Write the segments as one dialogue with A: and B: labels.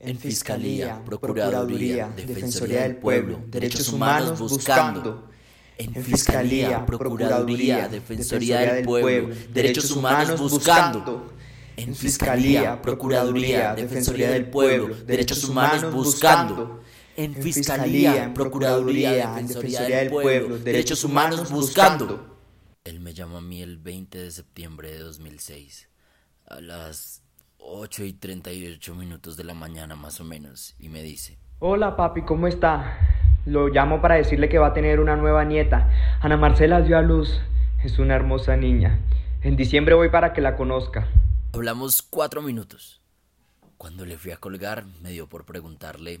A: En Fiscalía, Procuraduría, Defensoría del Pueblo, Derechos Humanos buscando. En Fiscalía, Procuraduría, Defensoría del Pueblo, Derechos Humanos buscando. En Fiscalía, Procuraduría, Defensoría del Pueblo, Derechos Humanos buscando. En Fiscalía, Procuraduría, Defensoría del Pueblo, Derechos Humanos buscando.
B: Él me llamó a mí el 20 de septiembre de 2006, a las 8 y 38 minutos de la mañana más o menos, y me dice,
C: Hola papi, ¿cómo está? Lo llamo para decirle que va a tener una nueva nieta. Ana Marcela dio a luz. Es una hermosa niña. En diciembre voy para que la conozca.
B: Hablamos cuatro minutos. Cuando le fui a colgar, me dio por preguntarle,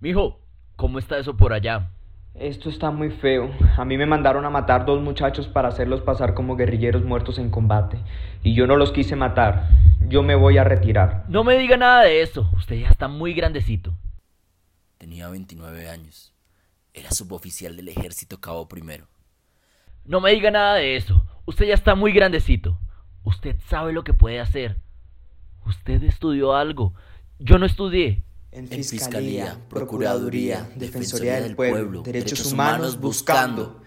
D: Mijo, ¿cómo está eso por allá?
C: Esto está muy feo. A mí me mandaron a matar dos muchachos para hacerlos pasar como guerrilleros muertos en combate. Y yo no los quise matar. Yo me voy a retirar.
D: No me diga nada de eso. Usted ya está muy grandecito.
B: tenía 29 años. Era suboficial del ejército cabo primero.
D: No me diga nada de eso. Usted ya está muy grandecito. Usted sabe lo que puede hacer. Usted estudió algo. Yo no estudié.
A: En Fiscalía, Procuraduría, Defensoría del Pueblo, Derechos Humanos buscando.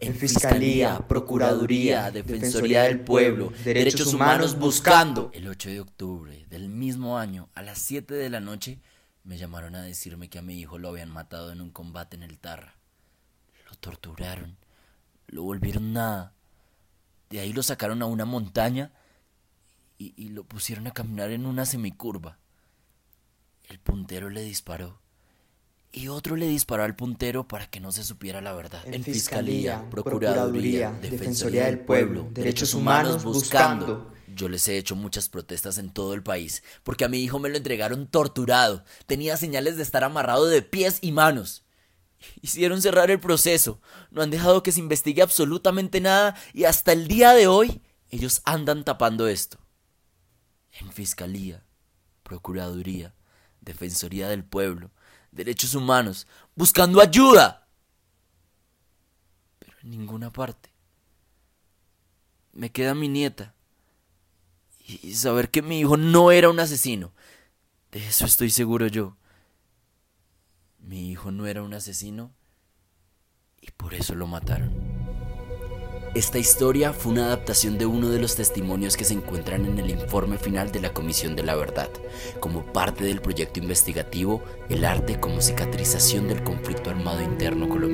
A: En Fiscalía, Procuraduría, Defensoría del Pueblo, Derechos Humanos buscando.
B: El 8 de octubre del mismo año, a las 7 de la noche, me llamaron a decirme que a mi hijo lo habían matado en un combate en el Tarra. Lo torturaron, lo volvieron nada. De ahí lo sacaron a una montaña y, y lo pusieron a caminar en una semicurva. El puntero le disparó y otro le disparó al puntero para que no se supiera la verdad.
A: En Fiscalía, Procuraduría, Defensoría del Pueblo, Derechos Humanos buscando.
B: Yo les he hecho muchas protestas en todo el país, porque a mi hijo me lo entregaron torturado. Tenía señales de estar amarrado de pies y manos. Hicieron cerrar el proceso, no han dejado que se investigue absolutamente nada y hasta el día de hoy ellos andan tapando esto. En Fiscalía, Procuraduría, Defensoría del Pueblo, Derechos Humanos, buscando ayuda. Pero en ninguna parte. Me queda mi nieta. Y saber que mi hijo no era un asesino. De eso estoy seguro yo. Mi hijo no era un asesino y por eso lo mataron. Esta historia fue una adaptación de uno de los testimonios que se encuentran en el informe final de la Comisión de la Verdad, como parte del proyecto investigativo El arte como cicatrización del conflicto armado interno colombiano.